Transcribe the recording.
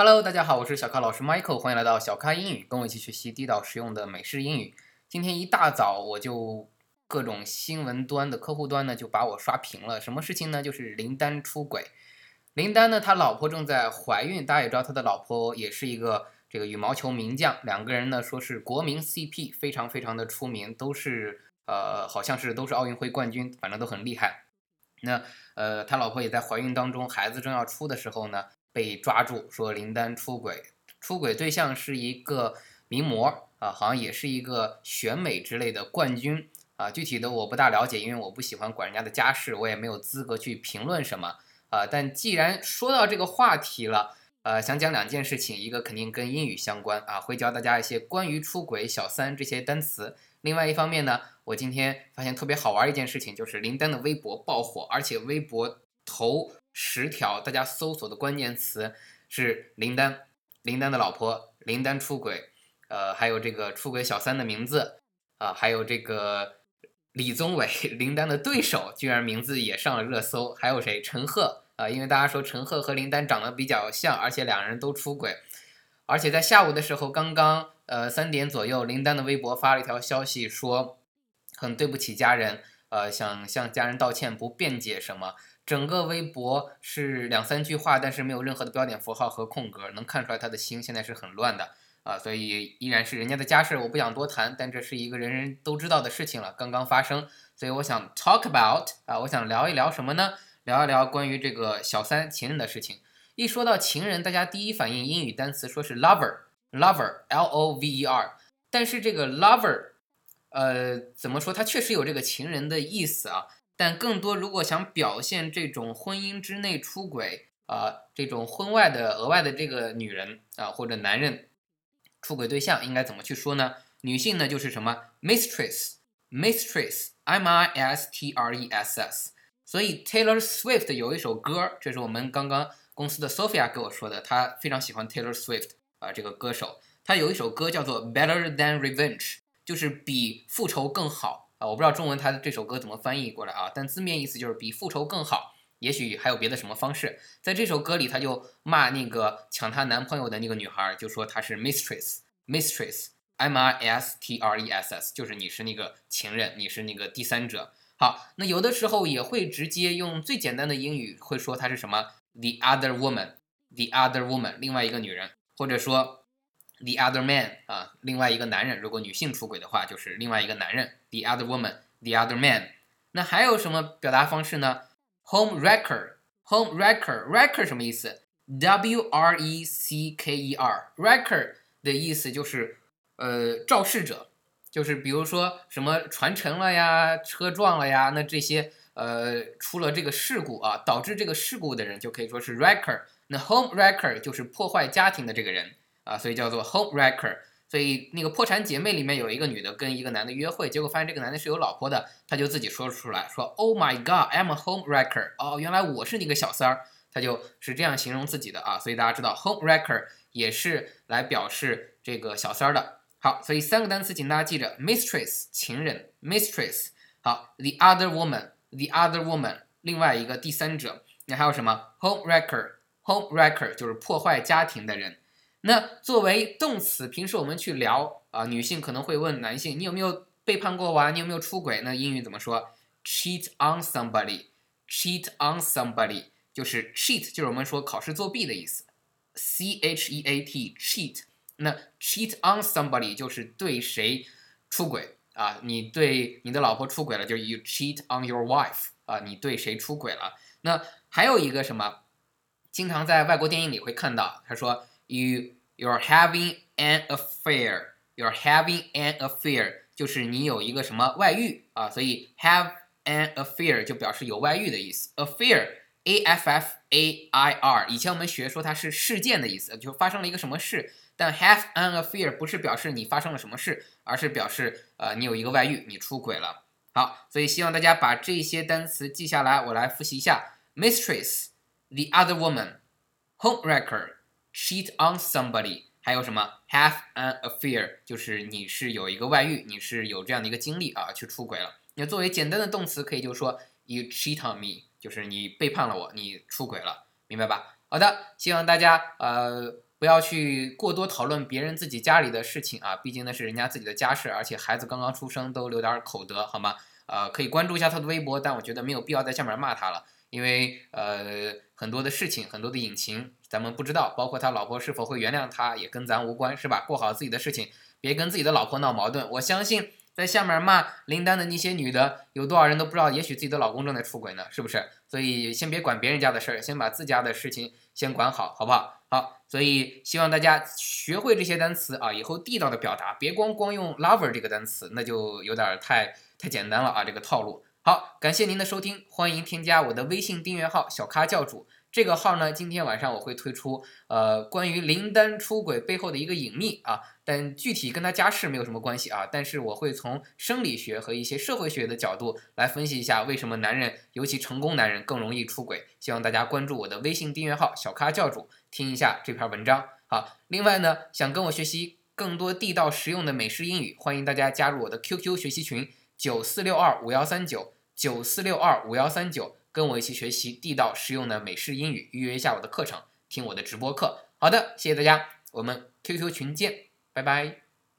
Hello，大家好，我是小咖老师 Michael，欢迎来到小咖英语，跟我一起学习地道实用的美式英语。今天一大早我就各种新闻端的客户端呢就把我刷屏了，什么事情呢？就是林丹出轨。林丹呢，他老婆正在怀孕，大家也知道他的老婆也是一个这个羽毛球名将，两个人呢说是国民 CP，非常非常的出名，都是呃好像是都是奥运会冠军，反正都很厉害。那呃他老婆也在怀孕当中，孩子正要出的时候呢。被抓住，说林丹出轨，出轨对象是一个名模啊，好像也是一个选美之类的冠军啊，具体的我不大了解，因为我不喜欢管人家的家事，我也没有资格去评论什么啊。但既然说到这个话题了，呃，想讲两件事情，一个肯定跟英语相关啊，会教大家一些关于出轨、小三这些单词。另外一方面呢，我今天发现特别好玩一件事情，就是林丹的微博爆火，而且微博头。十条，大家搜索的关键词是林丹，林丹的老婆，林丹出轨，呃，还有这个出轨小三的名字，啊，还有这个李宗伟，林丹的对手，居然名字也上了热搜，还有谁？陈赫，啊，因为大家说陈赫和林丹长得比较像，而且两人都出轨，而且在下午的时候，刚刚呃三点左右，林丹的微博发了一条消息说，很对不起家人，呃，想向家人道歉，不辩解什么。整个微博是两三句话，但是没有任何的标点符号和空格，能看出来他的心现在是很乱的啊，所以依然是人家的家事，我不想多谈，但这是一个人人都知道的事情了，刚刚发生，所以我想 talk about 啊，我想聊一聊什么呢？聊一聊关于这个小三情人的事情。一说到情人，大家第一反应英语单词说是 lover，lover，l o v e r，但是这个 lover，呃，怎么说？它确实有这个情人的意思啊。但更多，如果想表现这种婚姻之内出轨啊，这种婚外的额外的这个女人啊或者男人出轨对象，应该怎么去说呢？女性呢就是什么 mistress，mistress，m i s t r e s s。所以 Taylor Swift 有一首歌，这是我们刚刚公司的 Sophia 给我说的，她非常喜欢 Taylor Swift 啊这个歌手，她有一首歌叫做 Better Than Revenge，就是比复仇更好。啊，我不知道中文它的这首歌怎么翻译过来啊，但字面意思就是比复仇更好。也许还有别的什么方式，在这首歌里，他就骂那个抢她男朋友的那个女孩，就说她是 mistress，mistress，m i s t r e s s，就是你是那个情人，你是那个第三者。好，那有的时候也会直接用最简单的英语会说她是什么 the other woman，the other woman，另外一个女人，或者说。The other man 啊，另外一个男人。如果女性出轨的话，就是另外一个男人。The other woman，the other man。那还有什么表达方式呢？Home wrecker，home wrecker，wrecker 什么意思 W R E C K E R，recker 的意思就是呃肇事者，就是比如说什么船沉了呀，车撞了呀，那这些呃出了这个事故啊，导致这个事故的人就可以说是 wrecker。那 home wrecker 就是破坏家庭的这个人。啊，所以叫做 home wrecker。所以那个破产姐妹里面有一个女的跟一个男的约会，结果发现这个男的是有老婆的，她就自己说出来说，Oh my God，I'm a home wrecker。哦，原来我是那个小三儿，她就是这样形容自己的啊。所以大家知道 home wrecker 也是来表示这个小三儿的。好，所以三个单词请大家记着：mistress 情人，mistress。好，the other woman，the other woman 另外一个第三者。那还有什么？home wrecker，home wrecker 就是破坏家庭的人。那作为动词，平时我们去聊啊，女性可能会问男性，你有没有背叛过我啊？你有没有出轨？那英语怎么说？Cheat on somebody，cheat on somebody 就是 cheat，就是我们说考试作弊的意思。C H E A T，cheat。那 cheat on somebody 就是对谁出轨啊？你对你的老婆出轨了，就是 you cheat on your wife 啊，你对谁出轨了？那还有一个什么，经常在外国电影里会看到，他说。You you're having an affair. You're having an affair，就是你有一个什么外遇啊，所以 have an affair 就表示有外遇的意思。Affair，a f f a i r，以前我们学说它是事件的意思，就发生了一个什么事。但 have an affair 不是表示你发生了什么事，而是表示呃你有一个外遇，你出轨了。好，所以希望大家把这些单词记下来，我来复习一下：mistress，the other woman，homewrecker。Cheat on somebody，还有什么 have an affair，就是你是有一个外遇，你是有这样的一个经历啊，去出轨了。那作为简单的动词，可以就说 you cheat on me，就是你背叛了我，你出轨了，明白吧？好的，希望大家呃不要去过多讨论别人自己家里的事情啊，毕竟那是人家自己的家事，而且孩子刚刚出生，都留点口德好吗？呃，可以关注一下他的微博，但我觉得没有必要在下面骂他了，因为呃很多的事情，很多的隐情咱们不知道，包括他老婆是否会原谅他，也跟咱无关，是吧？过好自己的事情，别跟自己的老婆闹矛盾。我相信在下面骂林丹的那些女的，有多少人都不知道，也许自己的老公正在出轨呢，是不是？所以先别管别人家的事儿，先把自家的事情先管好，好不好？好，所以希望大家学会这些单词啊，以后地道的表达，别光光用 lover 这个单词，那就有点太太简单了啊，这个套路。好，感谢您的收听，欢迎添加我的微信订阅号小咖教主。这个号呢，今天晚上我会推出，呃，关于林丹出轨背后的一个隐秘啊，但具体跟他家世没有什么关系啊，但是我会从生理学和一些社会学的角度来分析一下，为什么男人，尤其成功男人更容易出轨。希望大家关注我的微信订阅号小咖教主，听一下这篇文章。好，另外呢，想跟我学习更多地道实用的美式英语，欢迎大家加入我的 QQ 学习群九四六二五幺三九九四六二五幺三九。跟我一起学习地道实用的美式英语，预约一下我的课程，听我的直播课。好的，谢谢大家，我们 QQ 群见，拜拜。